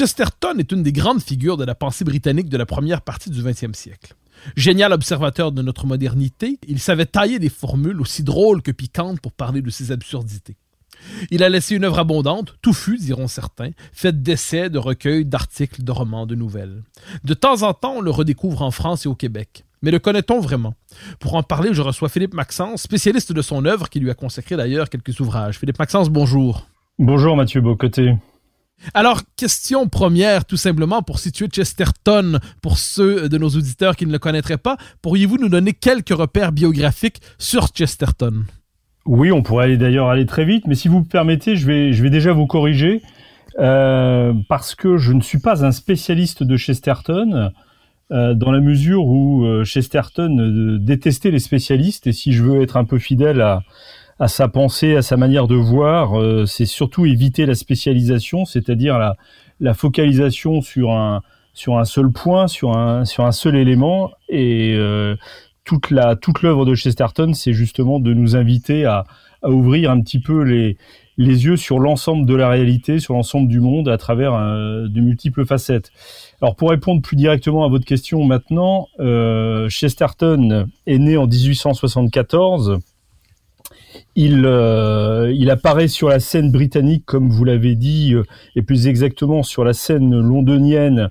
Chesterton est une des grandes figures de la pensée britannique de la première partie du 20e siècle. Génial observateur de notre modernité, il savait tailler des formules aussi drôles que piquantes pour parler de ses absurdités. Il a laissé une œuvre abondante, touffue, diront certains, faite d'essais, de recueils, d'articles, de romans, de nouvelles. De temps en temps, on le redécouvre en France et au Québec. Mais le connaît-on vraiment? Pour en parler, je reçois Philippe Maxence, spécialiste de son œuvre, qui lui a consacré d'ailleurs quelques ouvrages. Philippe Maxence, bonjour. Bonjour Mathieu Bocoté. Alors, question première, tout simplement, pour situer Chesterton, pour ceux de nos auditeurs qui ne le connaîtraient pas, pourriez-vous nous donner quelques repères biographiques sur Chesterton? Oui, on pourrait d'ailleurs aller très vite, mais si vous me permettez, je vais, déjà vous corriger, euh, parce que je ne suis pas un spécialiste de Chesterton, euh, dans la mesure où euh, Chesterton détestait les spécialistes, et si je veux être un peu fidèle à, à sa pensée, à sa manière de voir, euh, c'est surtout éviter la spécialisation, c'est-à-dire la, la, focalisation sur un sur un seul point, sur un sur un seul élément. Et euh, toute la toute l'œuvre de Chesterton, c'est justement de nous inviter à, à, ouvrir un petit peu les les yeux sur l'ensemble de la réalité, sur l'ensemble du monde à travers euh, de multiples facettes. Alors pour répondre plus directement à votre question maintenant, euh, Chesterton est né en 1874 il, euh, il apparaît sur la scène britannique, comme vous l'avez dit, euh, et plus exactement sur la scène londonienne,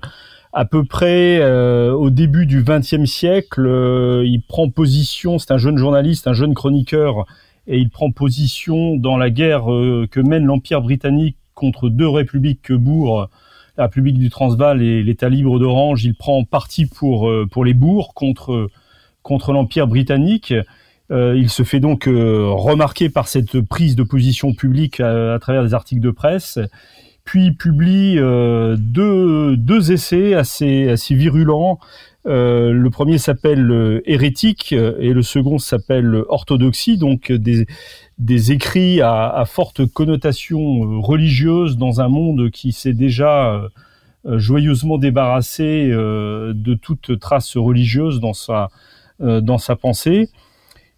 à peu près euh, au début du XXe siècle. Il prend position, c'est un jeune journaliste, un jeune chroniqueur, et il prend position dans la guerre que mène l'Empire britannique contre deux républiques que la République du Transvaal et l'État libre d'Orange. Il prend parti pour, pour les bourgs contre l'Empire britannique. Euh, il se fait donc euh, remarquer par cette prise de position publique à, à, travers des articles de presse, puis il publie euh, deux, deux, essais assez, assez virulents. Euh, le premier s'appelle Hérétique et le second s'appelle Orthodoxie, donc des, des écrits à, à, forte connotation religieuse dans un monde qui s'est déjà joyeusement débarrassé de toute trace religieuse dans sa, dans sa pensée.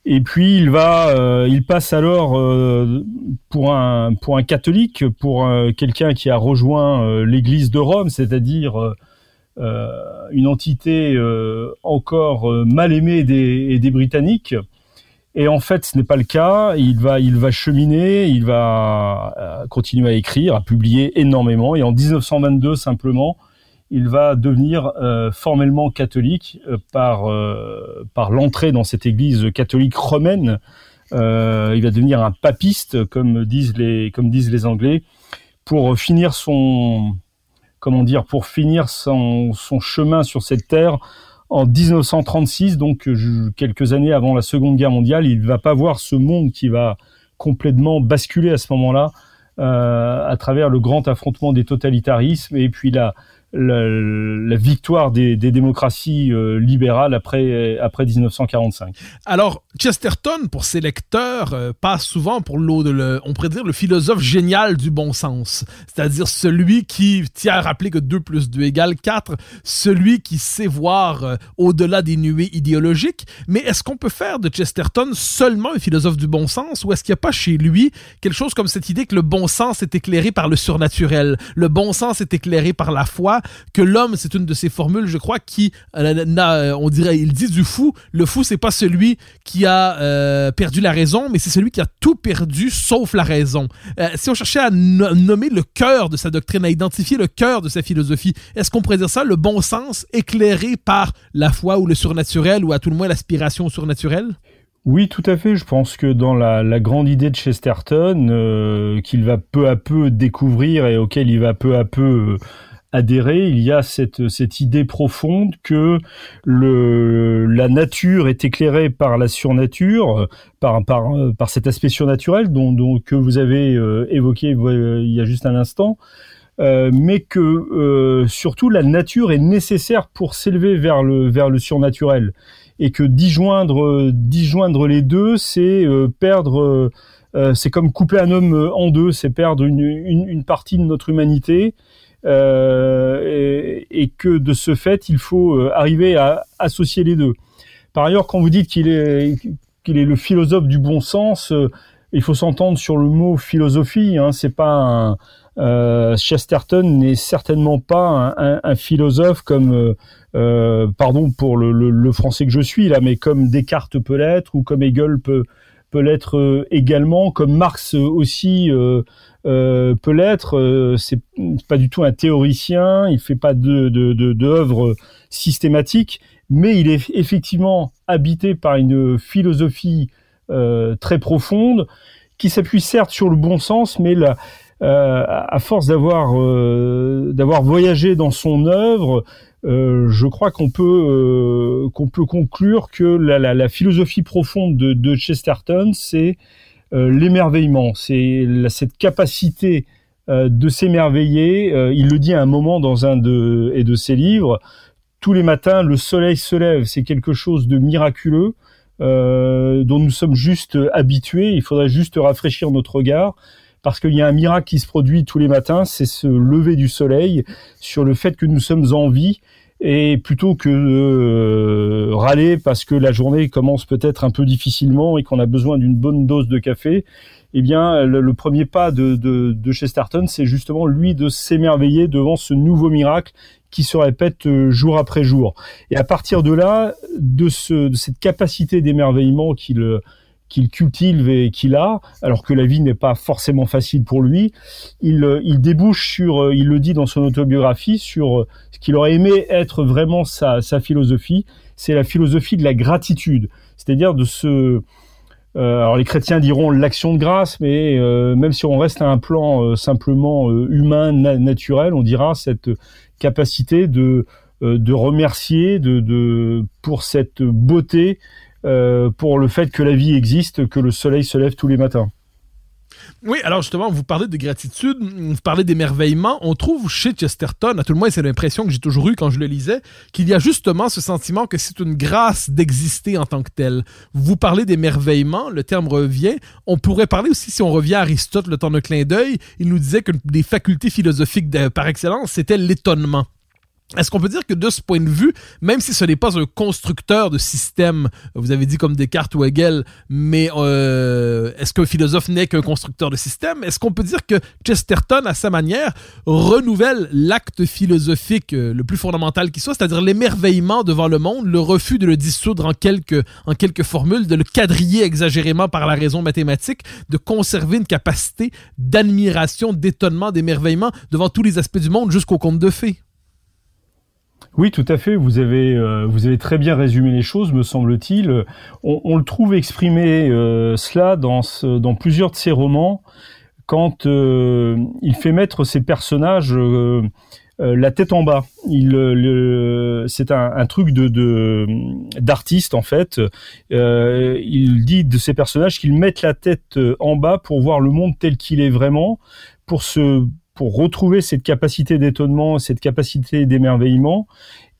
Et puis il va, euh, il passe alors euh, pour un pour un catholique, pour quelqu'un qui a rejoint euh, l'Église de Rome, c'est-à-dire euh, une entité encore mal aimée des, des Britanniques. Et en fait, ce n'est pas le cas. Il va, il va cheminer, il va continuer à écrire, à publier énormément. Et en 1922, simplement, il va devenir euh, formellement catholique euh, par, euh, par l'entrée dans cette église catholique romaine. il va devenir un papiste, comme disent les, Anglais, pour finir son, comment dire, pour finir son, chemin sur cette terre en 1936, donc quelques années avant la Seconde Guerre mondiale. Il va pas voir ce monde qui va complètement basculer à ce moment-là à travers le grand affrontement des totalitarismes et puis la, la, victoire des, des démocraties euh, libérales après, après 1945. Alors, Chesterton, pour ses lecteurs, euh, passe souvent pour l'eau de le, on pourrait dire le philosophe génial du bon sens. C'est-à-dire celui qui tient à rappeler que 2 plus 2 égale 4, celui qui sait voir euh, au-delà des nuées idéologiques. Mais est-ce qu'on peut faire de Chesterton seulement un philosophe du bon sens ou est-ce qu'il n'y a pas chez lui quelque chose comme cette idée que le bon sens est éclairé par le surnaturel, le bon sens est éclairé par la foi que l'homme, c'est une de ces formules, je crois, qui, euh, on dirait, il dit du fou. Le fou, c'est pas celui qui a euh, perdu la raison, mais c'est celui qui a tout perdu sauf la raison. Euh, si on cherchait à nommer le cœur de sa doctrine, à identifier le cœur de sa philosophie, est-ce qu'on pourrait dire ça, le bon sens éclairé par la foi ou le surnaturel, ou à tout le moins l'aspiration surnaturelle? Oui, tout à fait. Je pense que dans la, grande idée de Chesterton, euh, qu'il va peu à peu découvrir et auquel il va peu à peu euh, adhérer, il y a cette, cette idée profonde que le, la nature est éclairée par la surnature, par, par, par cet aspect surnaturel dont, dont que vous avez euh, évoqué il y a juste un instant. mais que surtout la nature est nécessaire pour s'élever vers le vers le surnaturel et que disjoindre, disjoindre les deux, c'est euh, perdre, euh, euh, c'est comme couper un homme en deux, c'est perdre une, une, partie de notre humanité. Et, et, que de ce fait, il faut arriver à associer les deux. Par ailleurs, quand vous dites qu'il est qu'il est le philosophe du bon sens, il faut s'entendre sur le mot philosophie. Hein, c'est pas euh, Chesterton n'est certainement pas un, philosophe comme, euh, euh, pardon pour le, français que je suis là, mais comme Descartes peut l'être ou comme Hegel peut peut l'être également, comme Marx aussi euh, peut l'être. c'est pas du tout un théoricien, il fait pas de d'œuvres de, systématiques, mais il est effectivement habité par une philosophie très profonde qui s'appuie certes sur le bon sens, mais la, euh, à force d'avoir euh, d'avoir voyagé dans son œuvre, euh, je crois qu'on peut qu'on peut conclure que la, la, la, philosophie profonde de, de Chesterton, c'est l'émerveillement, c'est cette capacité de s'émerveiller. il le dit à un moment dans un de, ses livres. Tous les matins, le soleil se lève. C'est quelque chose de miraculeux. Euh, dont nous sommes juste habitués. Il faudrait juste rafraîchir notre regard parce qu'il y a un miracle qui se produit tous les matins, c'est ce lever du soleil sur le fait que nous sommes en vie et plutôt que de euh, râler parce que la journée commence peut-être un peu difficilement et qu'on a besoin d'une bonne dose de café, eh bien le, premier pas de, de, de Chesterton, c'est justement lui de s'émerveiller devant ce nouveau miracle qui se répète euh, jour après jour. Et à partir de là, de, ce, de cette capacité d'émerveillement qu'il qu'il cultive et qu'il a, alors que la vie n'est pas forcément facile pour lui, il, euh, débouche sur, euh, il le dit dans son autobiographie, sur euh, ce qu'il aurait aimé être vraiment sa, philosophie, c'est la philosophie de la gratitude, c'est-à-dire de ce... alors les chrétiens diront l'action de grâce, mais même si on reste à un plan simplement humain, naturel, on dira cette capacité de, de remercier de, pour cette beauté euh, pour le fait que la vie existe, que le soleil se lève tous les matins. Oui, alors justement, vous parlez de gratitude, vous parlez d'émerveillement. On trouve chez Chesterton, à tout le moins c'est l'impression que j'ai toujours eue quand je le lisais, qu'il y a justement ce sentiment que c'est une grâce d'exister en tant que tel. Vous parlez d'émerveillement, le terme revient. On pourrait parler aussi, si on revient à Aristote, le temps d'un clin d'œil, il nous disait que des facultés philosophiques par excellence, c'était l'étonnement. Est-ce qu'on peut dire que de ce point de vue, même si ce n'est pas un constructeur de système, vous avez dit comme Descartes ou Hegel, mais euh, est-ce qu'un philosophe n'est qu'un constructeur de système? Est-ce qu'on peut dire que Chesterton, à sa manière, renouvelle l'acte philosophique euh, le plus fondamental qui soit, c'est-à-dire l'émerveillement devant le monde, le refus de le dissoudre en quelques, en quelques formules, de le quadriller exagérément par la raison mathématique, de conserver une capacité d'admiration, d'étonnement, d'émerveillement devant tous les aspects du monde jusqu'au conte de fées? Oui, tout à fait. Vous avez, euh, vous avez très bien résumé les choses, me semble-t-il. On, on, le trouve exprimé euh, cela dans, ce, dans plusieurs de ses romans, quand euh, il fait mettre ses personnages la tête en bas. Il, c'est un, un, truc de, d'artiste en fait. il dit de ses personnages qu'ils mettent la tête en bas pour voir le monde tel qu'il est vraiment, pour se pour retrouver cette capacité d'étonnement, cette capacité d'émerveillement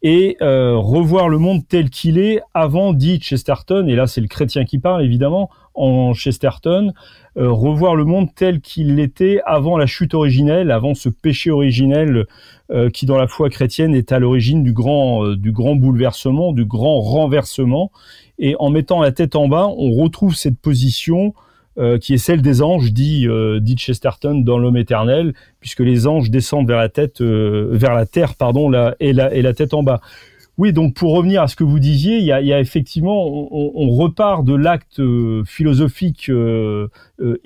et euh, revoir le monde tel qu'il est avant, dit Chesterton, et là c'est le chrétien qui parle évidemment, en Chesterton, euh, revoir le monde tel qu'il était avant la chute originelle, avant ce péché originel euh, qui dans la foi chrétienne est à l'origine du grand, du grand bouleversement, du grand renversement, et en mettant la tête en bas, on retrouve cette position euh, qui est celle des anges, dit, euh, dit Chesterton dans l'homme éternel, puisque les anges descendent vers la tête, euh, vers la terre, pardon, la, et, la, et la tête en bas. Oui, donc pour revenir à ce que vous disiez, il y a, il y a effectivement, on, on, repart de l'acte philosophique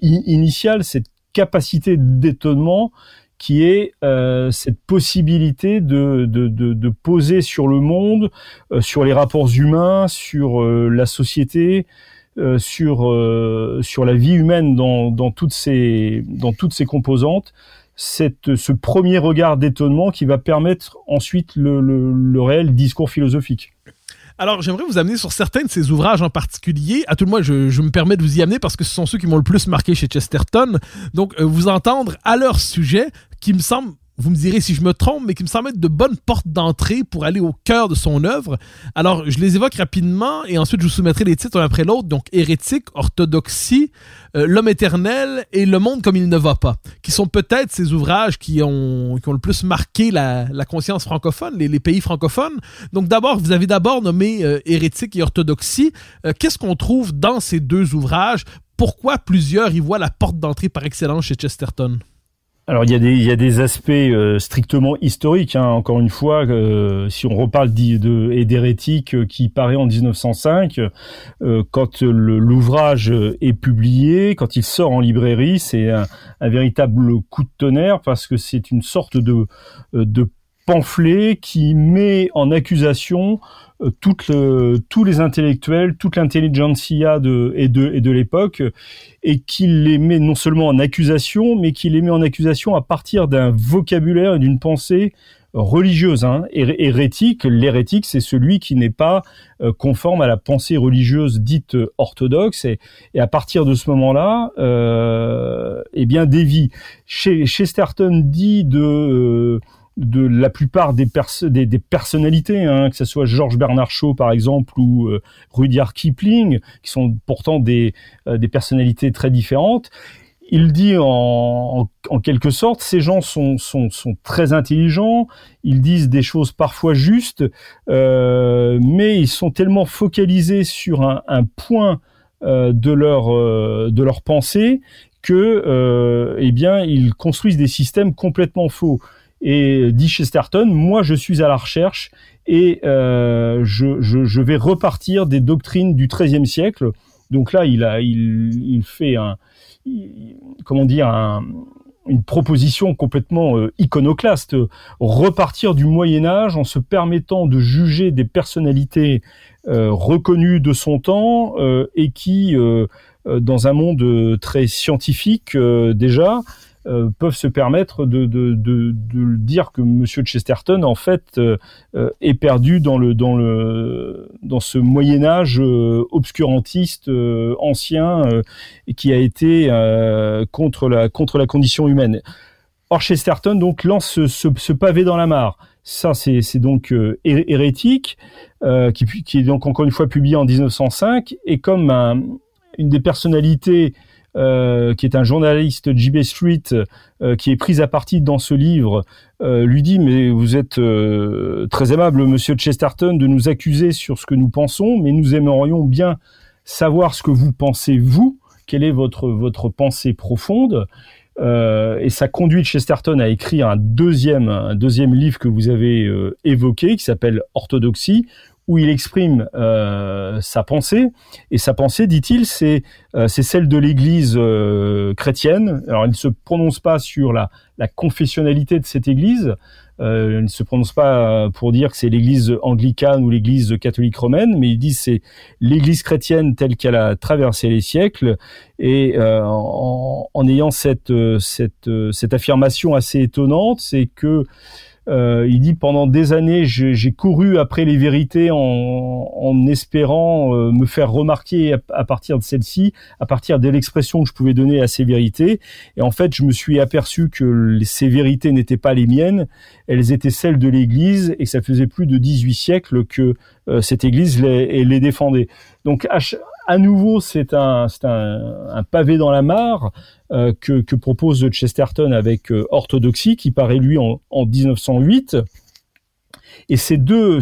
initial, cette capacité d'étonnement qui est euh, cette possibilité de, de, de, de, poser sur le monde, euh, sur les rapports humains, sur euh, la société, sur, sur la vie humaine dans, dans, toutes, ses, dans toutes ses composantes, cette, ce premier regard d'étonnement qui va permettre ensuite le, le, le réel discours philosophique. Alors, j'aimerais vous amener sur certains de ces ouvrages en particulier. À tout le moins, je, je, me permets de vous y amener parce que ce sont ceux qui m'ont le plus marqué chez Chesterton. Donc, euh, vous entendre à leur sujet, qui me semble vous me direz si je me trompe, mais qui me semble être de bonnes portes d'entrée pour aller au cœur de son œuvre. Alors, je les évoque rapidement et ensuite je vous soumettrai les titres un après l'autre. Donc, Hérétique, Orthodoxie, euh, L'homme éternel et Le monde comme il ne va pas, qui sont peut-être ces ouvrages qui ont, le plus marqué la, la conscience francophone, les, les, pays francophones. Donc, d'abord, vous avez d'abord nommé euh, Hérétique et Orthodoxie. Euh, Qu'est-ce qu'on trouve dans ces deux ouvrages? Pourquoi plusieurs y voient la porte d'entrée par excellence chez Chesterton? Alors il y a des il y a des aspects euh, strictement historiques. Hein. Encore une fois, euh, si on reparle d'hérétique euh, qui paraît en 1905, euh, quand l'ouvrage est publié, quand il sort en librairie, c'est un, un, véritable coup de tonnerre parce que c'est une sorte de de pamphlet qui met en accusation euh, toutes le, tous les intellectuels, toute l'intelligentsia de, et de, et de l'époque, et qui les met non seulement en accusation, mais qui les met en accusation à partir d'un vocabulaire et d'une pensée religieuse, hein, hérétique. L'hérétique, c'est celui qui n'est pas euh, conforme à la pensée religieuse dite orthodoxe. Et, et à partir de ce moment-là, euh, eh bien, dévie. Chez Chesterton dit de euh, de la plupart des, des, personnalités, hein, que ce soit Georges Bernard Shaw par exemple ou euh, Rudyard Kipling, qui sont pourtant des, euh, des personnalités très différentes. Il dit en, quelque sorte, ces gens sont, sont, sont très intelligents, ils disent des choses parfois justes, euh, mais ils sont tellement focalisés sur un, point de leur de leur pensée que eh bien ils construisent des systèmes complètement faux. Et dit Chesterton, moi je suis à la recherche et euh, je, vais repartir des doctrines du XIIIe siècle. Donc là, il, a, il, fait un, comment dire, un, une proposition complètement euh, iconoclaste, repartir du Moyen Âge en se permettant de juger des personnalités euh, reconnues de son temps euh, et qui, euh, euh, dans un monde très scientifique déjà, euh, peuvent se permettre de, de, de, de, dire que Monsieur Chesterton en fait euh, euh, est perdu dans le dans le dans ce Moyen Âge obscurantiste ancien qui a été contre la contre la condition humaine. Or Chesterton donc lance ce, pavé dans la mare. Ça c'est donc hérétique qui, qui est donc encore une fois publié en 1905 et comme un, une des personnalités euh, qui est un journaliste JB Street, euh, qui est pris à partie dans ce livre, euh, lui dit mais vous êtes euh, très aimable, Monsieur Chesterton, de nous accuser sur ce que nous pensons, mais nous aimerions bien savoir ce que vous pensez vous, quelle est votre votre pensée profonde? et ça conduit Chesterton à écrire un deuxième un deuxième livre que vous avez évoqué, qui s'appelle Orthodoxie, où il exprime euh, sa pensée. Et sa pensée, dit-il, c'est euh, c'est celle de l'Église euh, chrétienne. Alors, il ne se prononce pas sur la, la confessionnalité de cette Église. Euh, il ne se prononce pas pour dire que c'est l'Église anglicane ou l'Église catholique romaine, mais il dit c'est l'Église chrétienne telle qu'elle a traversé les siècles. Et euh, en, en, ayant cette cette cette affirmation assez étonnante, c'est que euh, il dit pendant des années j'ai couru après les vérités en, en espérant euh, me faire remarquer à, partir de celle-ci, à partir de l'expression que je pouvais donner à ces vérités. Et en fait, je me suis aperçu que ces vérités n'étaient pas les miennes, elles étaient celles de l'Église, et ça faisait plus de 18 siècles que euh, cette Église les, les défendait. Donc à nouveau, c'est un, pavé dans la mare euh, que, propose Chesterton avec euh, Orthodoxie, qui paraît lui en, en 1908. Et ces deux,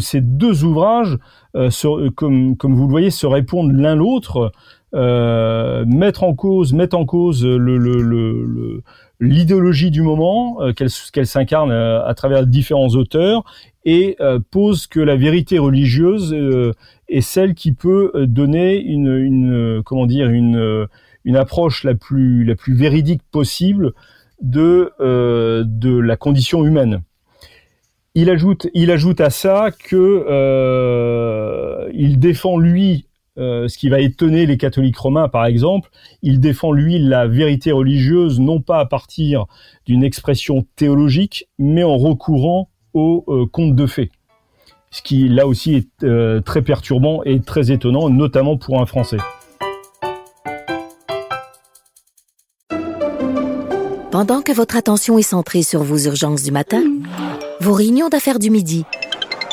ouvrages, euh, sur, comme, vous le voyez, se répondent l'un l'autre. mettre en cause, mettre en cause le, l'idéologie du moment, qu'elle qu'elle s'incarne à travers différents auteurs, et pose que la vérité religieuse est celle qui peut donner une, approche la plus véridique possible de la condition humaine. Il ajoute, à ça que euh, il défend lui euh, ce qui va étonner les catholiques romains, par exemple, il défend lui la vérité religieuse non pas à partir d'une expression théologique, mais en recourant au euh, conte de fées. Ce qui là aussi est euh, très perturbant et très étonnant, notamment pour un Français. Pendant que votre attention est centrée sur vos urgences du matin, vos réunions d'affaires du midi,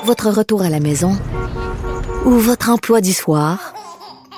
votre retour à la maison ou votre emploi du soir,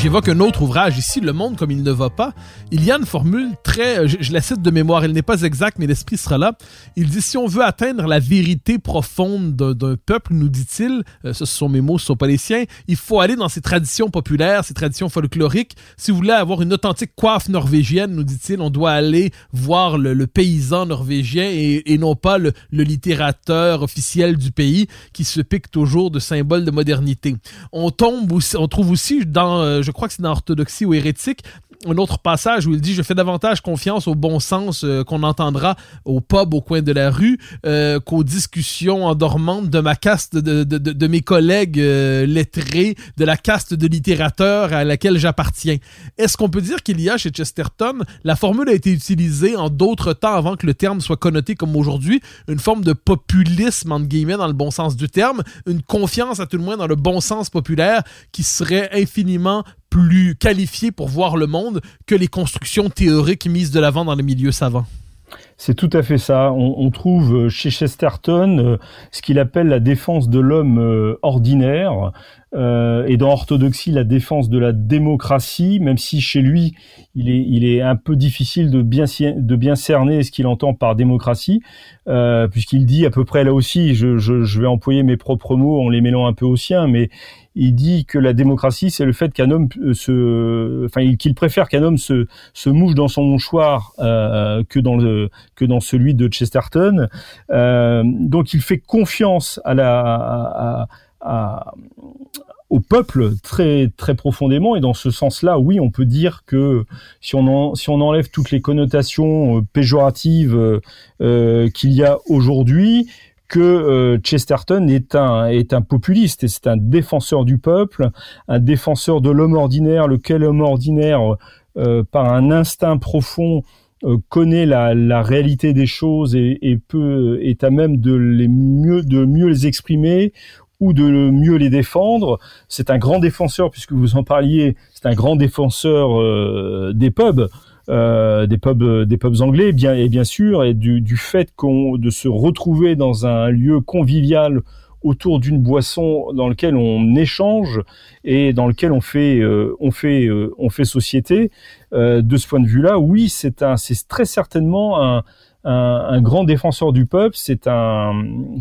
J'évoque un autre ouvrage ici, Le monde comme il ne va pas. Il y a une formule très, je, la cite de mémoire, elle n'est pas exacte, mais l'esprit sera là. Il dit, si on veut atteindre la vérité profonde d'un peuple, nous dit-il, euh, ce sont mes mots, ce sont pas les siens, il faut aller dans ses traditions populaires, ses traditions folkloriques. Si vous voulez avoir une authentique coiffe norvégienne, nous dit-il, on doit aller voir le, paysan norvégien et, non pas le, le, littérateur officiel du pays qui se pique toujours de symboles de modernité. On tombe aussi, on trouve aussi dans, euh, je crois que c'est dans Orthodoxie ou Hérétique, un autre passage où il dit je fais davantage confiance au bon sens euh, qu'on entendra au pub au coin de la rue euh, qu'aux discussions endormantes de ma caste de, de, de, mes collègues euh, lettrés de la caste de littérateurs à laquelle j'appartiens. Est-ce qu'on peut dire qu'il y a chez Chesterton la formule a été utilisée en d'autres temps avant que le terme soit connoté comme aujourd'hui une forme de populisme entre guillemets dans le bon sens du terme une confiance à tout le moins dans le bon sens populaire qui serait infiniment plus qualifié pour voir le monde que les constructions théoriques mises de l'avant dans les milieux savants. C'est tout à fait ça. On, trouve chez Chesterton euh, ce qu'il appelle la défense de l'homme euh, ordinaire, euh, et dans Orthodoxie la défense de la démocratie, même si chez lui il est, un peu difficile de bien, cerner ce qu'il entend par démocratie, euh, puisqu'il dit à peu près là aussi, je, je, vais employer mes propres mots en les mêlant un peu aux siens, mais il dit que la démocratie c'est le fait qu'un homme euh, se, enfin qu'il préfère qu'un homme se, se mouche dans son mouchoir euh, que dans le que dans celui de Chesterton. Euh, donc il fait confiance à la à, à, au peuple très très profondément et dans ce sens-là, oui, on peut dire que si on en, si on enlève toutes les connotations euh, péjoratives euh, euh, qu'il y a aujourd'hui, que Chesterton est un est un populiste et c'est un défenseur du peuple, un défenseur de l'homme ordinaire, lequel homme ordinaire par un instinct profond connaît la, la, réalité des choses et, et, peut est à même de les mieux de mieux les exprimer ou de mieux les défendre. C'est un grand défenseur, puisque vous en parliez, c'est un grand défenseur euh, des pubs. Euh, des pubs des pubs anglais bien et bien sûr et du, du fait qu'on de se retrouver dans un lieu convivial autour d'une boisson dans lequel on échange et dans lequel on fait euh, on fait euh, on fait société de ce point de vue-là oui c'est un c'est très certainement un, un, un grand défenseur du peuple. C'est un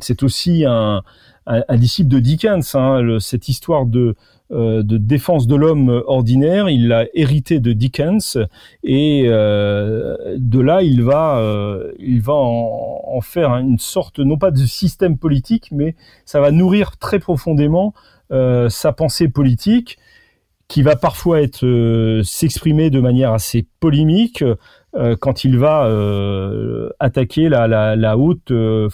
c'est aussi un un, disciple de Dickens. Hein, cette histoire de, euh, de défense de l'homme ordinaire, il l'a hérité de Dickens et euh, de là il va, euh, il va en, en, faire une sorte non pas de système politique, mais ça va nourrir très profondément sa pensée politique qui va parfois être s'exprimer de manière assez polémique, euh, quand il va euh, attaquer la, la, la haute, euh,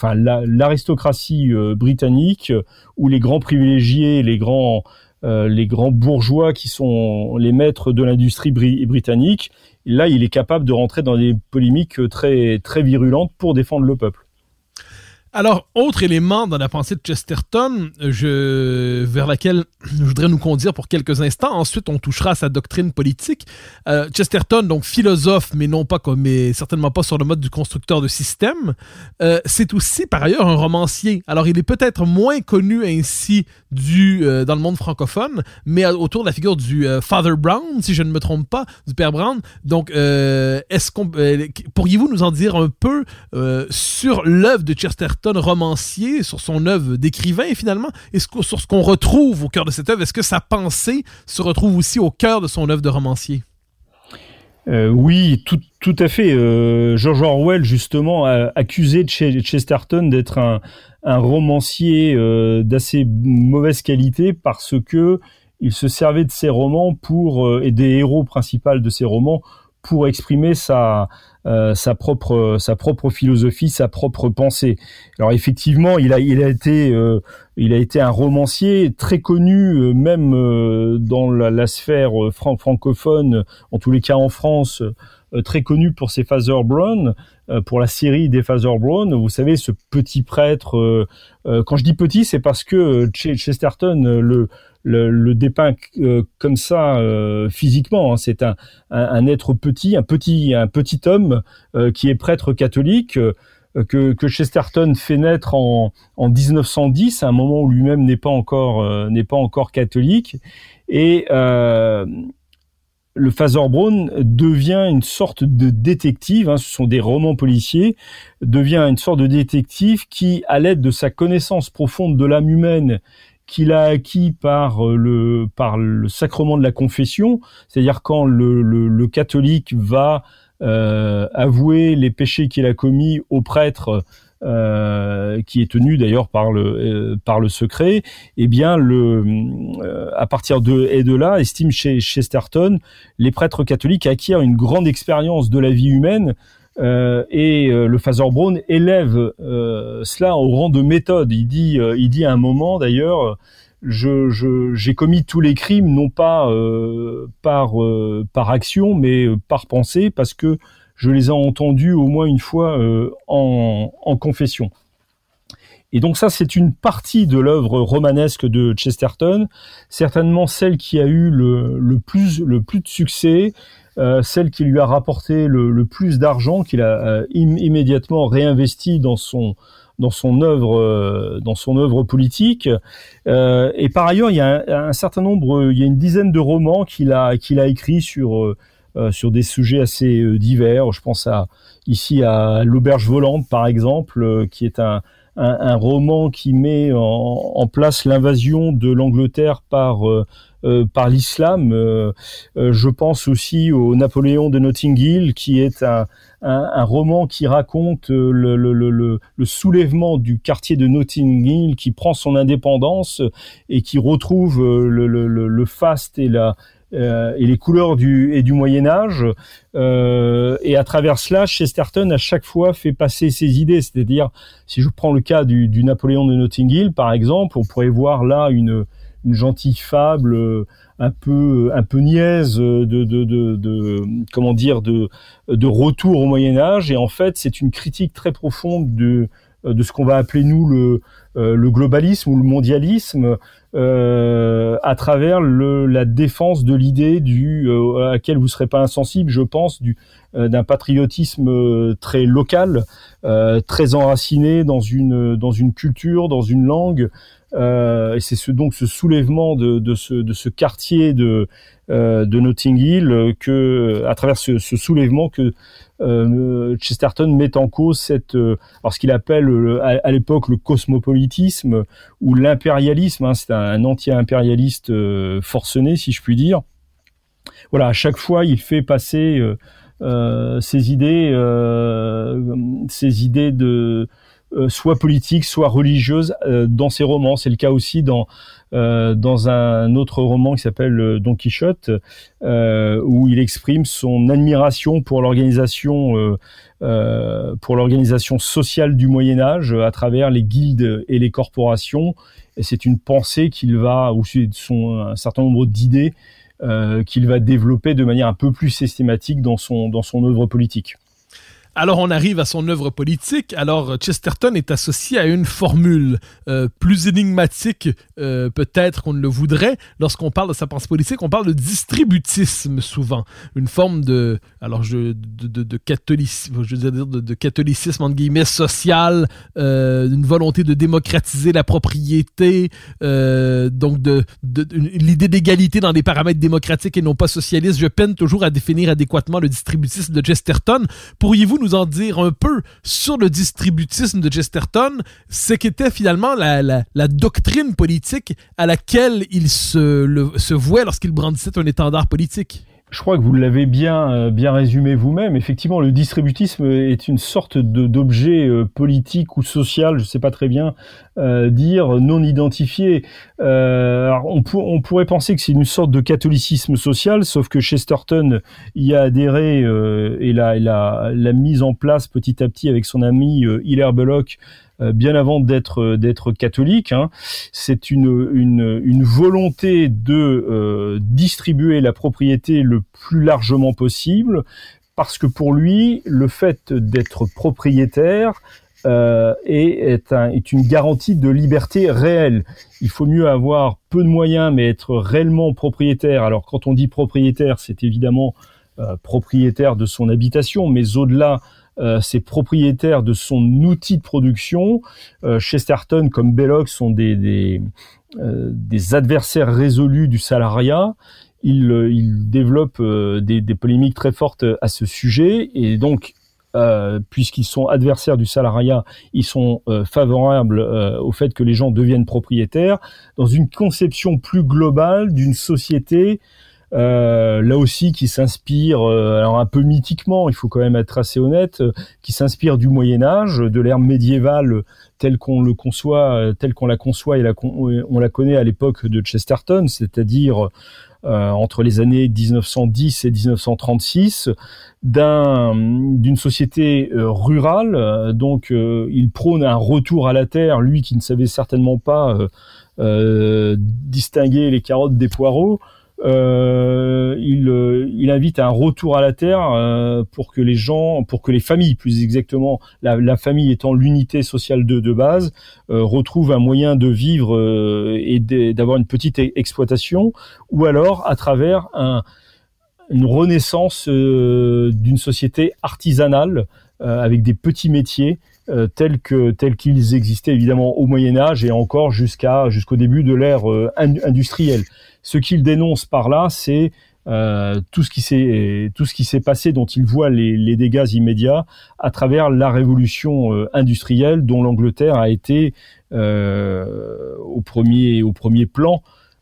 l'aristocratie britannique ou les grands privilégiés, les grands les grands bourgeois qui sont les maîtres de l'industrie britannique. là, il est capable de rentrer dans des polémiques très très virulentes pour défendre le peuple. Alors, autre élément dans la pensée de Chesterton, je, vers laquelle je voudrais nous conduire pour quelques instants. Ensuite, on touchera à sa doctrine politique. Euh, Chesterton, donc philosophe, mais non pas comme, mais certainement pas sur le mode du constructeur de système. Euh, c'est aussi par ailleurs un romancier. Alors, il est peut-être moins connu ainsi du euh, dans le monde francophone, mais autour de la figure du euh, Father Brown, si je ne me trompe pas, du père Brown. Donc, euh, est-ce pourriez-vous nous en dire un peu sur l'œuvre de Chesterton? Romancier, sur son œuvre d'écrivain finalement, et sur ce qu'on retrouve au cœur de cette œuvre. Est-ce que sa pensée se retrouve aussi au cœur de son œuvre de romancier? Euh, oui, tout, tout, à fait. Euh, George Orwell, justement, a accusé Chesterton d'être un, un, romancier euh, d'assez mauvaise qualité parce que il se servait de ses romans pour et des héros principaux de ses romans pour exprimer sa, euh, sa propre sa propre philosophie, sa propre pensée. Alors effectivement, il a il a été euh, il a été un romancier très connu euh, même dans la, la sphère francophone, en tous les cas en France, très connu pour ses Father Brown, pour la série des Father Brown. Vous savez, ce petit prêtre. quand je dis petit, c'est parce que Chesterton le le, le dépeint euh, comme ça euh, physiquement. Hein. C'est un, un, être petit, un petit, un petit homme euh, qui est prêtre catholique. Que, que, Chesterton fait naître en, en 1910, à un moment où lui-même n'est pas encore n'est pas encore catholique, et le Father Brown devient une sorte de détective, hein, ce sont des romans policiers, devient une sorte de détective qui, à l'aide de sa connaissance profonde de l'âme humaine qu'il a acquis par euh, le par le sacrement de la confession, c'est-à-dire quand le, le, catholique va euh, avouer les péchés qu'il a commis au prêtre euh, qui est tenu d'ailleurs par le par le secret, eh bien le à partir de et de là estime chez Chesterton les prêtres catholiques acquièrent une grande expérience de la vie humaine euh, et euh, le Father Brown élève euh, cela au rang de méthode. Il dit, il dit à un moment d'ailleurs, j'ai commis tous les crimes non pas par par action, mais par pensée, parce que je les ai entendus au moins une fois en, confession. Et donc ça, c'est une partie de l'œuvre romanesque de Chesterton, certainement celle qui a eu le, plus le plus de succès, celle qui lui a rapporté le, plus d'argent, qu'il a euh, immédiatement réinvesti dans son dans son œuvre euh, dans son œuvre politique. et par ailleurs, il y a un, certain nombre, il y a une dizaine de romans qu'il a qu'il a écrit sur sur des sujets assez divers. Je pense à ici à l'auberge volante par exemple, qui est un un, roman qui met en, place l'invasion de l'Angleterre par euh, par l'islam. Euh, euh, je pense aussi au Napoléon de Notting Hill, qui est un, un, roman qui raconte le, le, le, le, soulèvement du quartier de Notting Hill, qui prend son indépendance et qui retrouve le, le faste et la et les couleurs du et du Moyen Âge. Euh, et à travers cela, Chesterton à chaque fois fait passer ses idées. C'est-à-dire, si je prends le cas du, du Napoléon de Notting Hill, par exemple, on pourrait voir là une une gentille fable euh, un peu un peu niaise de, de, de, de, comment dire de de retour au Moyen Âge et en fait c'est une critique très profonde de de ce qu'on va appeler nous le euh, le globalisme ou le mondialisme euh, à travers le, la défense de l'idée du euh, à laquelle vous serez pas insensible je pense du d'un patriotisme très local très enraciné dans une dans une culture dans une langue. Euh, et c'est ce, donc ce soulèvement de, de, ce, de ce quartier de, euh, de Notting Hill que, à travers ce, ce soulèvement, que euh, Chesterton met en cause cette, euh, ce qu'il appelle à, l'époque le cosmopolitisme ou l'impérialisme. Hein, c'est un, anti-impérialiste euh, forcené, si je puis dire. Voilà, à chaque fois, il fait passer euh, ses idées, ses idées de euh, soit politique, soit religieuse euh, dans ses romans. C'est le cas aussi dans euh, dans un autre roman qui s'appelle Don Quichotte, où il exprime son admiration pour l'organisation pour l'organisation sociale du Moyen Âge à travers les guildes et les corporations. Et c'est une pensée qu'il va, ou son un certain nombre d'idées qu'il va développer de manière un peu plus systématique dans son dans son œuvre politique. Alors on arrive à son œuvre politique. Alors Chesterton est associé à une formule euh, plus énigmatique euh, peut-être qu'on ne le voudrait. Lorsqu'on parle de sa pensée politique, on parle de distributisme souvent, une forme de alors de, catholicisme, je veux dire de, catholicisme entre guillemets social, euh, une volonté de démocratiser la propriété, donc de l'idée d'égalité dans des paramètres démocratiques et non pas socialistes. Je peine toujours à définir adéquatement le distributisme de Chesterton. Pourriez-vous nous en dire un peu sur le distributisme de Chesterton, ce qu'était finalement la, doctrine politique à laquelle il se, se vouait lorsqu'il brandissait un étendard politique? Je crois que vous l'avez bien, euh, bien résumé vous-même. Effectivement, le distributisme est une sorte d'objet euh, politique ou social, je ne sais pas très bien euh, dire, non identifié. Euh, alors on, pourrait penser que c'est une sorte de catholicisme social, sauf que Chesterton y a adhéré euh, et l'a, mise en place petit à petit avec son ami Hilaire Belloc euh, bien avant d'être euh, d'être catholique. Hein. C'est une, une, volonté de euh, distribuer la propriété le plus largement possible, parce que pour lui, le fait d'être propriétaire euh, est, est, un, est, une garantie de liberté réelle. Il faut mieux avoir peu de moyens, mais être réellement propriétaire. Alors quand on dit propriétaire, c'est évidemment euh, propriétaire de son habitation, mais au-delà, euh, c'est propriétaire de son outil de production. Euh, Chesterton comme Belloc sont euh, des adversaires résolus du salariat. Il, euh, il développe euh, des, polémiques très fortes à ce sujet et donc euh, puisqu'ils sont adversaires du salariat, ils sont euh, favorables euh, au fait que les gens deviennent propriétaires, dans une conception plus globale d'une société euh, là aussi qui s'inspire, euh, alors un peu mythiquement, il faut quand même être assez honnête, euh, qui s'inspire du Moyen Âge, de l'ère médiévale telle qu'on le conçoit, telle qu'on la conçoit et on la connaît à l'époque de Chesterton, c'est-à-dire entre les années 1910 et 1936, d'un d'une société rurale. donc, il prône un retour à la terre, lui qui ne savait certainement pas distinguer les carottes des poireaux. Euh, il, euh, il, invite à un retour à la terre euh, pour que les gens, pour que les familles, plus exactement, la, la famille étant l'unité sociale de, de base, euh, retrouvent un moyen de vivre euh, et d'avoir une petite e-, exploitation, ou alors à travers un, une renaissance d'une société artisanale avec des petits métiers euh, tels que tels qu'ils existaient évidemment au Moyen Âge et encore jusqu'à jusqu'au début de l'ère euh, industrielle. Ce qu'il dénonce par là, c'est euh, tout ce qui s'est passé dont il voit les, les, dégâts immédiats à travers la révolution euh, industrielle dont l'Angleterre a été euh, au premier au premier plan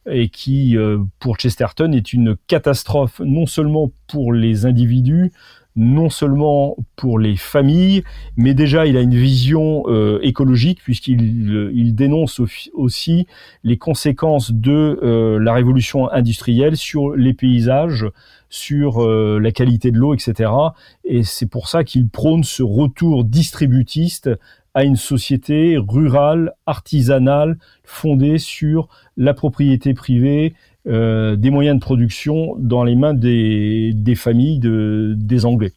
et qui pour Chesterton est une catastrophe non seulement pour les individus non seulement pour les familles, mais déjà il a une vision euh, écologique puisqu'il euh, dénonce aussi les conséquences de euh, la révolution industrielle sur les paysages, sur la qualité de l'eau, etc. Et c'est pour ça qu'il prône ce retour distributiste à une société rurale, artisanale, fondée sur la propriété privée, des moyens de production dans les mains des, des familles de, des Anglais.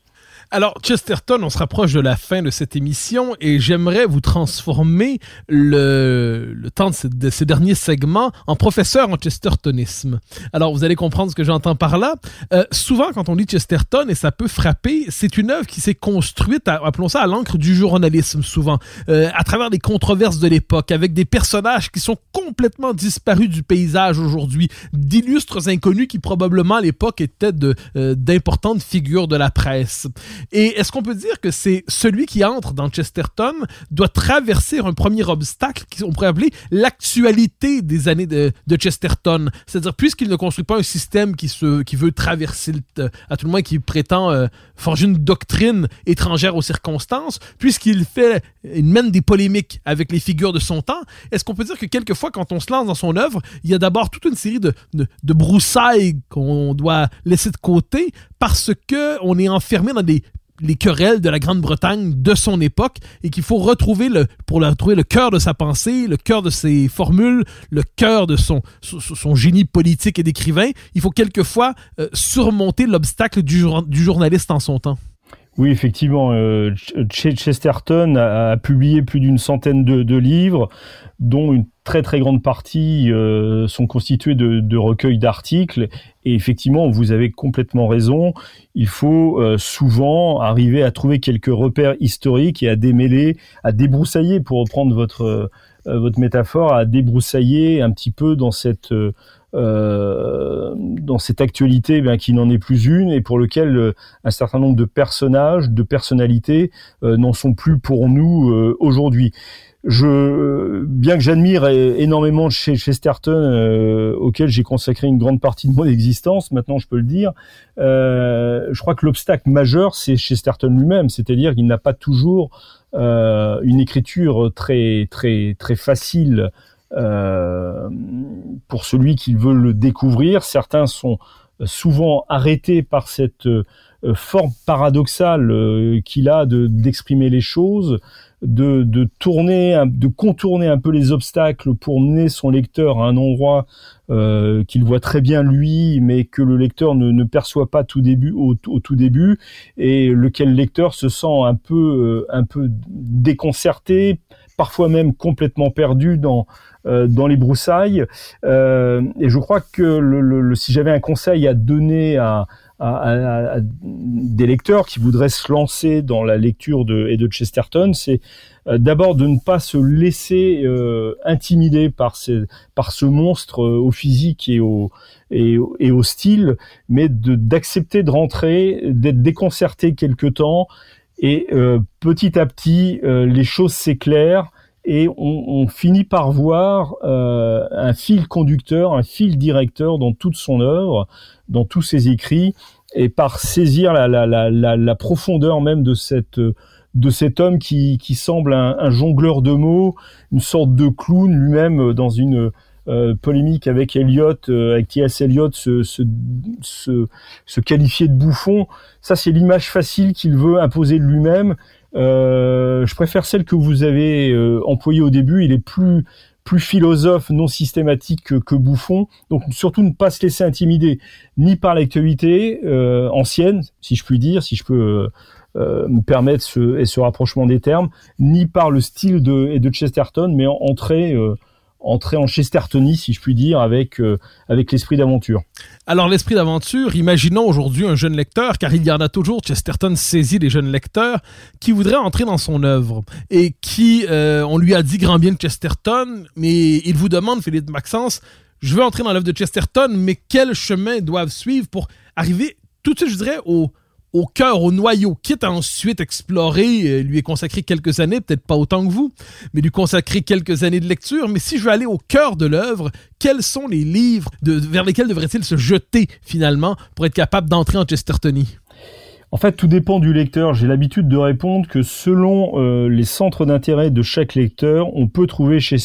Alors, Chesterton, on se rapproche de la fin de cette émission et j'aimerais vous transformer le, temps de, ce, de, ces derniers segments en professeur en chestertonisme. Alors, vous allez comprendre ce que j'entends par là. Euh, souvent, quand on lit Chesterton, et ça peut frapper, c'est une œuvre qui s'est construite, appelons ça, à l'encre du journalisme, souvent, euh, à travers des controverses de l'époque, avec des personnages qui sont complètement disparus du paysage aujourd'hui, d'illustres inconnus qui probablement à l'époque étaient euh, d'importantes figures de la presse. Et est-ce qu'on peut dire que c'est celui qui entre dans Chesterton doit traverser un premier obstacle qu'on pourrait appeler l'actualité des années de, Chesterton? C'est-à-dire, puisqu'il ne construit pas un système qui, se, qui veut traverser, à tout le moins qui prétend euh, forger une doctrine étrangère aux circonstances, puisqu'il fait, il mène des polémiques avec les figures de son temps, est-ce qu'on peut dire que quelquefois, quand on se lance dans son œuvre, il y a d'abord toute une série de, de, de broussailles qu'on doit laisser de côté parce que on est enfermé dans des les querelles de la Grande-Bretagne de son époque et qu'il faut retrouver le pour retrouver le cœur de sa pensée, le cœur de ses formules, le cœur de son, son, génie politique et d'écrivain. Il faut quelquefois euh, surmonter l'obstacle du, du journaliste en son temps. Oui, effectivement, euh, Chesterton a, publié plus d'une centaine de, livres, dont une très très grande partie euh, sont constitués de, recueils d'articles. Et effectivement, vous avez complètement raison. Il faut euh, souvent arriver à trouver quelques repères historiques et à démêler, à débroussailler, pour reprendre votre votre métaphore, à débroussailler un petit peu dans cette euh, dans cette actualité ben, qui n'en est plus une et pour lequel euh, un certain nombre de personnages, de personnalités euh, n'en sont plus pour nous aujourd'hui. Je, bien que j'admire énormément chez Chesterton, auquel j'ai consacré une grande partie de mon existence, maintenant je peux le dire, je crois que l'obstacle majeur c'est Chesterton lui-même, c'est-à-dire qu'il n'a pas toujours une écriture très très très facile euh, pour celui qui veut le découvrir. Certains sont souvent arrêtés par cette euh, forme paradoxale euh, qu'il a de d'exprimer les choses, de, de tourner, de contourner un peu les obstacles pour mener son lecteur à un endroit euh, qu'il voit très bien lui, mais que le lecteur ne, ne perçoit pas tout début au, au, tout début, et lequel le lecteur se sent un peu un peu déconcerté, parfois même complètement perdu dans euh, dans les broussailles. Euh, et je crois que le, le, si j'avais un conseil à donner à, à, des lecteurs qui voudraient se lancer dans la lecture de, et de Chesterton, c'est euh, d'abord de ne pas se laisser euh, intimider par, ces, par ce monstre au physique et au, et, et au style, mais d'accepter de, rentrer, d'être déconcerté quelque temps, et euh, petit à petit, les choses s'éclairent et on, on, finit par voir euh, un fil conducteur, un fil directeur dans toute son œuvre, dans tous ses écrits, et par saisir la, la, la, la profondeur même de cette de cet homme qui, qui semble un, un, jongleur de mots, une sorte de clown lui-même dans une euh, polémique avec Eliot, euh, avec T.S. Eliot, se, se, se, se, qualifier de bouffon. Ça, c'est l'image facile qu'il veut imposer de lui-même je préfère celle que vous avez euh, employée au début. Il est plus plus philosophe, non systématique que, que, bouffon. Donc surtout ne pas se laisser intimider ni par l'actualité euh, ancienne, si je puis dire, si je peux me permettre ce, et ce rapprochement des termes, ni par le style de, de Chesterton, mais entrer entrer en Chestertonie, si je puis dire, avec, euh, avec l'esprit d'aventure. Alors, l'esprit d'aventure, imaginons aujourd'hui un jeune lecteur, car il y en a toujours, Chesterton saisit les jeunes lecteurs, qui voudraient entrer dans son œuvre et qui, euh, on lui a dit grand bien de Chesterton, mais il vous demande, Philippe Maxence, je veux entrer dans l'œuvre de Chesterton, mais quel chemin doivent suivre pour arriver tout de suite, je dirais, au, au cœur, au noyau, quitte à ensuite explorer, euh, lui est consacré quelques années, peut-être pas autant que vous, mais lui consacrer quelques années de lecture. Mais si je veux aller au cœur de l'œuvre, quels sont les livres vers lesquels devrait-il se jeter finalement pour être capable d'entrer en Chestertonie? En fait, tout dépend du lecteur. J'ai l'habitude de répondre que selon euh, les centres d'intérêt de chaque lecteur, on peut trouver chez,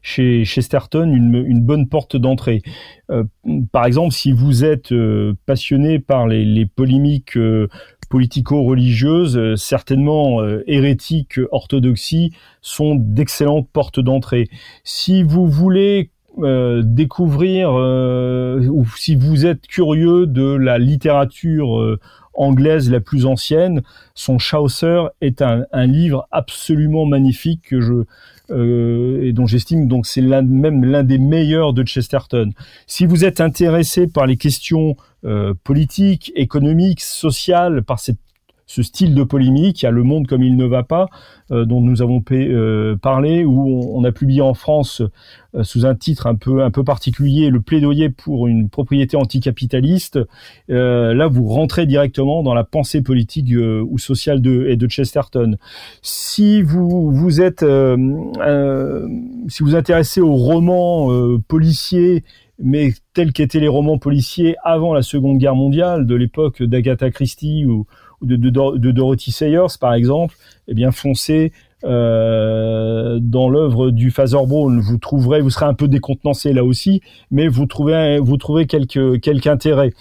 chez Chesterton une, une bonne porte d'entrée. Euh, par exemple, si vous êtes euh, passionné par les, les polémiques politico-religieuses, certainement hérétiques, orthodoxies, sont d'excellentes portes d'entrée. Si vous voulez découvrir ou si vous êtes curieux de la littérature anglaise la plus ancienne, son Chaucer est un, livre absolument magnifique que je euh, et dont j'estime donc c'est l'un même l'un des meilleurs de Chesterton. Si vous êtes intéressé par les questions euh, politiques, économiques, sociales, par cette ce style de polémique. Il y a Le Monde comme il ne va pas, euh, dont nous avons euh, parlé, où on, a publié en France euh, sous un titre un peu un peu particulier le plaidoyer pour une propriété anticapitaliste. là, vous rentrez directement dans la pensée politique ou sociale de et de Chesterton. Si vous vous êtes si vous intéressez aux romans policiers mais tels qu'étaient les romans policiers avant la Seconde Guerre mondiale, de l'époque d'Agatha Christie ou, de, Dorothy Sayers par exemple, eh bien foncez euh, dans l'œuvre du Brown. Vous trouverez, vous serez un peu décontenancé là aussi, mais vous trouvez vous trouvez quelque quelque intérêt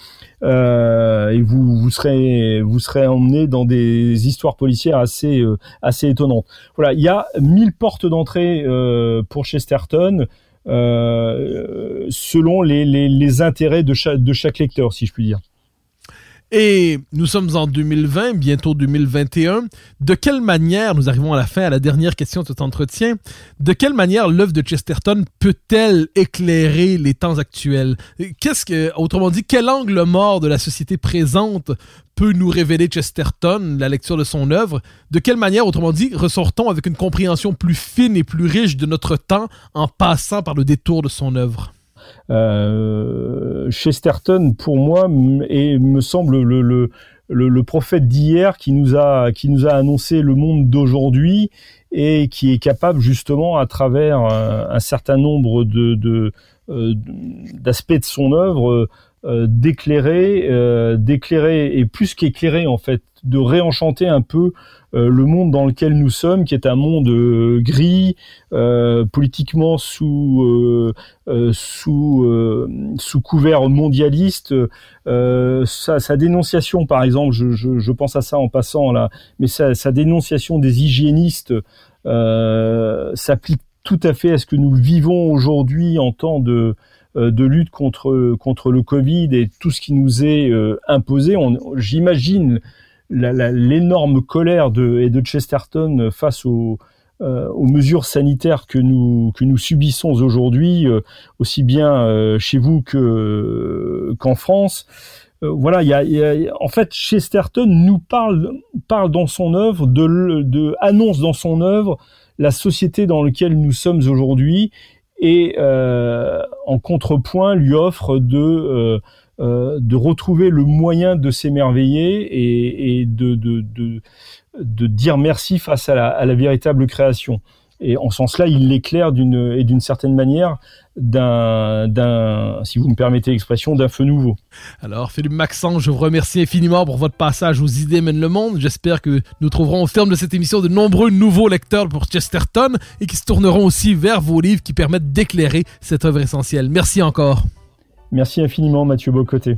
euh, et vous vous serez vous serez emmené dans des histoires policières assez euh, assez étonnantes. Voilà, il y a mille portes d'entrée euh, pour Chesterton. Euh, selon les, les, les intérêts de chaque, de chaque lecteur, si je puis dire. Et nous sommes en 2020, bientôt 2021. De quelle manière, nous arrivons à la fin, à la dernière question de cet entretien, de quelle manière l'œuvre de Chesterton peut-elle éclairer les temps actuels? Qu'est-ce que, autrement dit, quel angle mort de la société présente peut nous révéler Chesterton, la lecture de son œuvre? De quelle manière, autrement dit, ressortons avec une compréhension plus fine et plus riche de notre temps en passant par le détour de son œuvre? Euh, Chesterton, pour moi, et me semble le, prophète d'hier qui nous a qui nous a annoncé le monde d'aujourd'hui et qui est capable justement à travers un, certain nombre de, euh, d'aspects de son œuvre euh, d'éclairer, euh, d'éclairer et plus qu'éclairer en fait, de réenchanter un peu euh, le monde dans lequel nous sommes, qui est un monde gris, politiquement sous sous sous couvert mondialiste. Sa, sa, dénonciation, par exemple, je, je, je, pense à ça en passant là, mais sa, sa dénonciation des hygiénistes s'applique tout à fait à ce que nous vivons aujourd'hui en temps de euh, de lutte contre le Covid et tout ce qui nous est euh, imposé. J'imagine l'énorme colère de, et Chesterton face aux, euh, aux mesures sanitaires que nous subissons aujourd'hui, aussi bien chez vous que qu'en France. voilà, en fait Chesterton nous parle dans son œuvre annonce dans son œuvre la société dans laquelle nous sommes aujourd'hui et euh, en contrepoint lui offre de euh, euh, de retrouver le moyen de s'émerveiller et, de, dire merci face à la véritable création. Et en ce sens-là, il l'éclaire d'une et d'une certaine manière d'un, d'un, si vous me permettez l'expression, d'un feu nouveau. Alors, Philippe Maxence, je vous remercie infiniment pour votre passage aux idées mènent le monde. J'espère que nous trouverons au terme de cette émission de nombreux nouveaux lecteurs pour Chesterton et qui se tourneront aussi vers vos livres qui permettent d'éclairer cette œuvre essentielle. Merci encore. Merci infiniment, Mathieu Bocoté.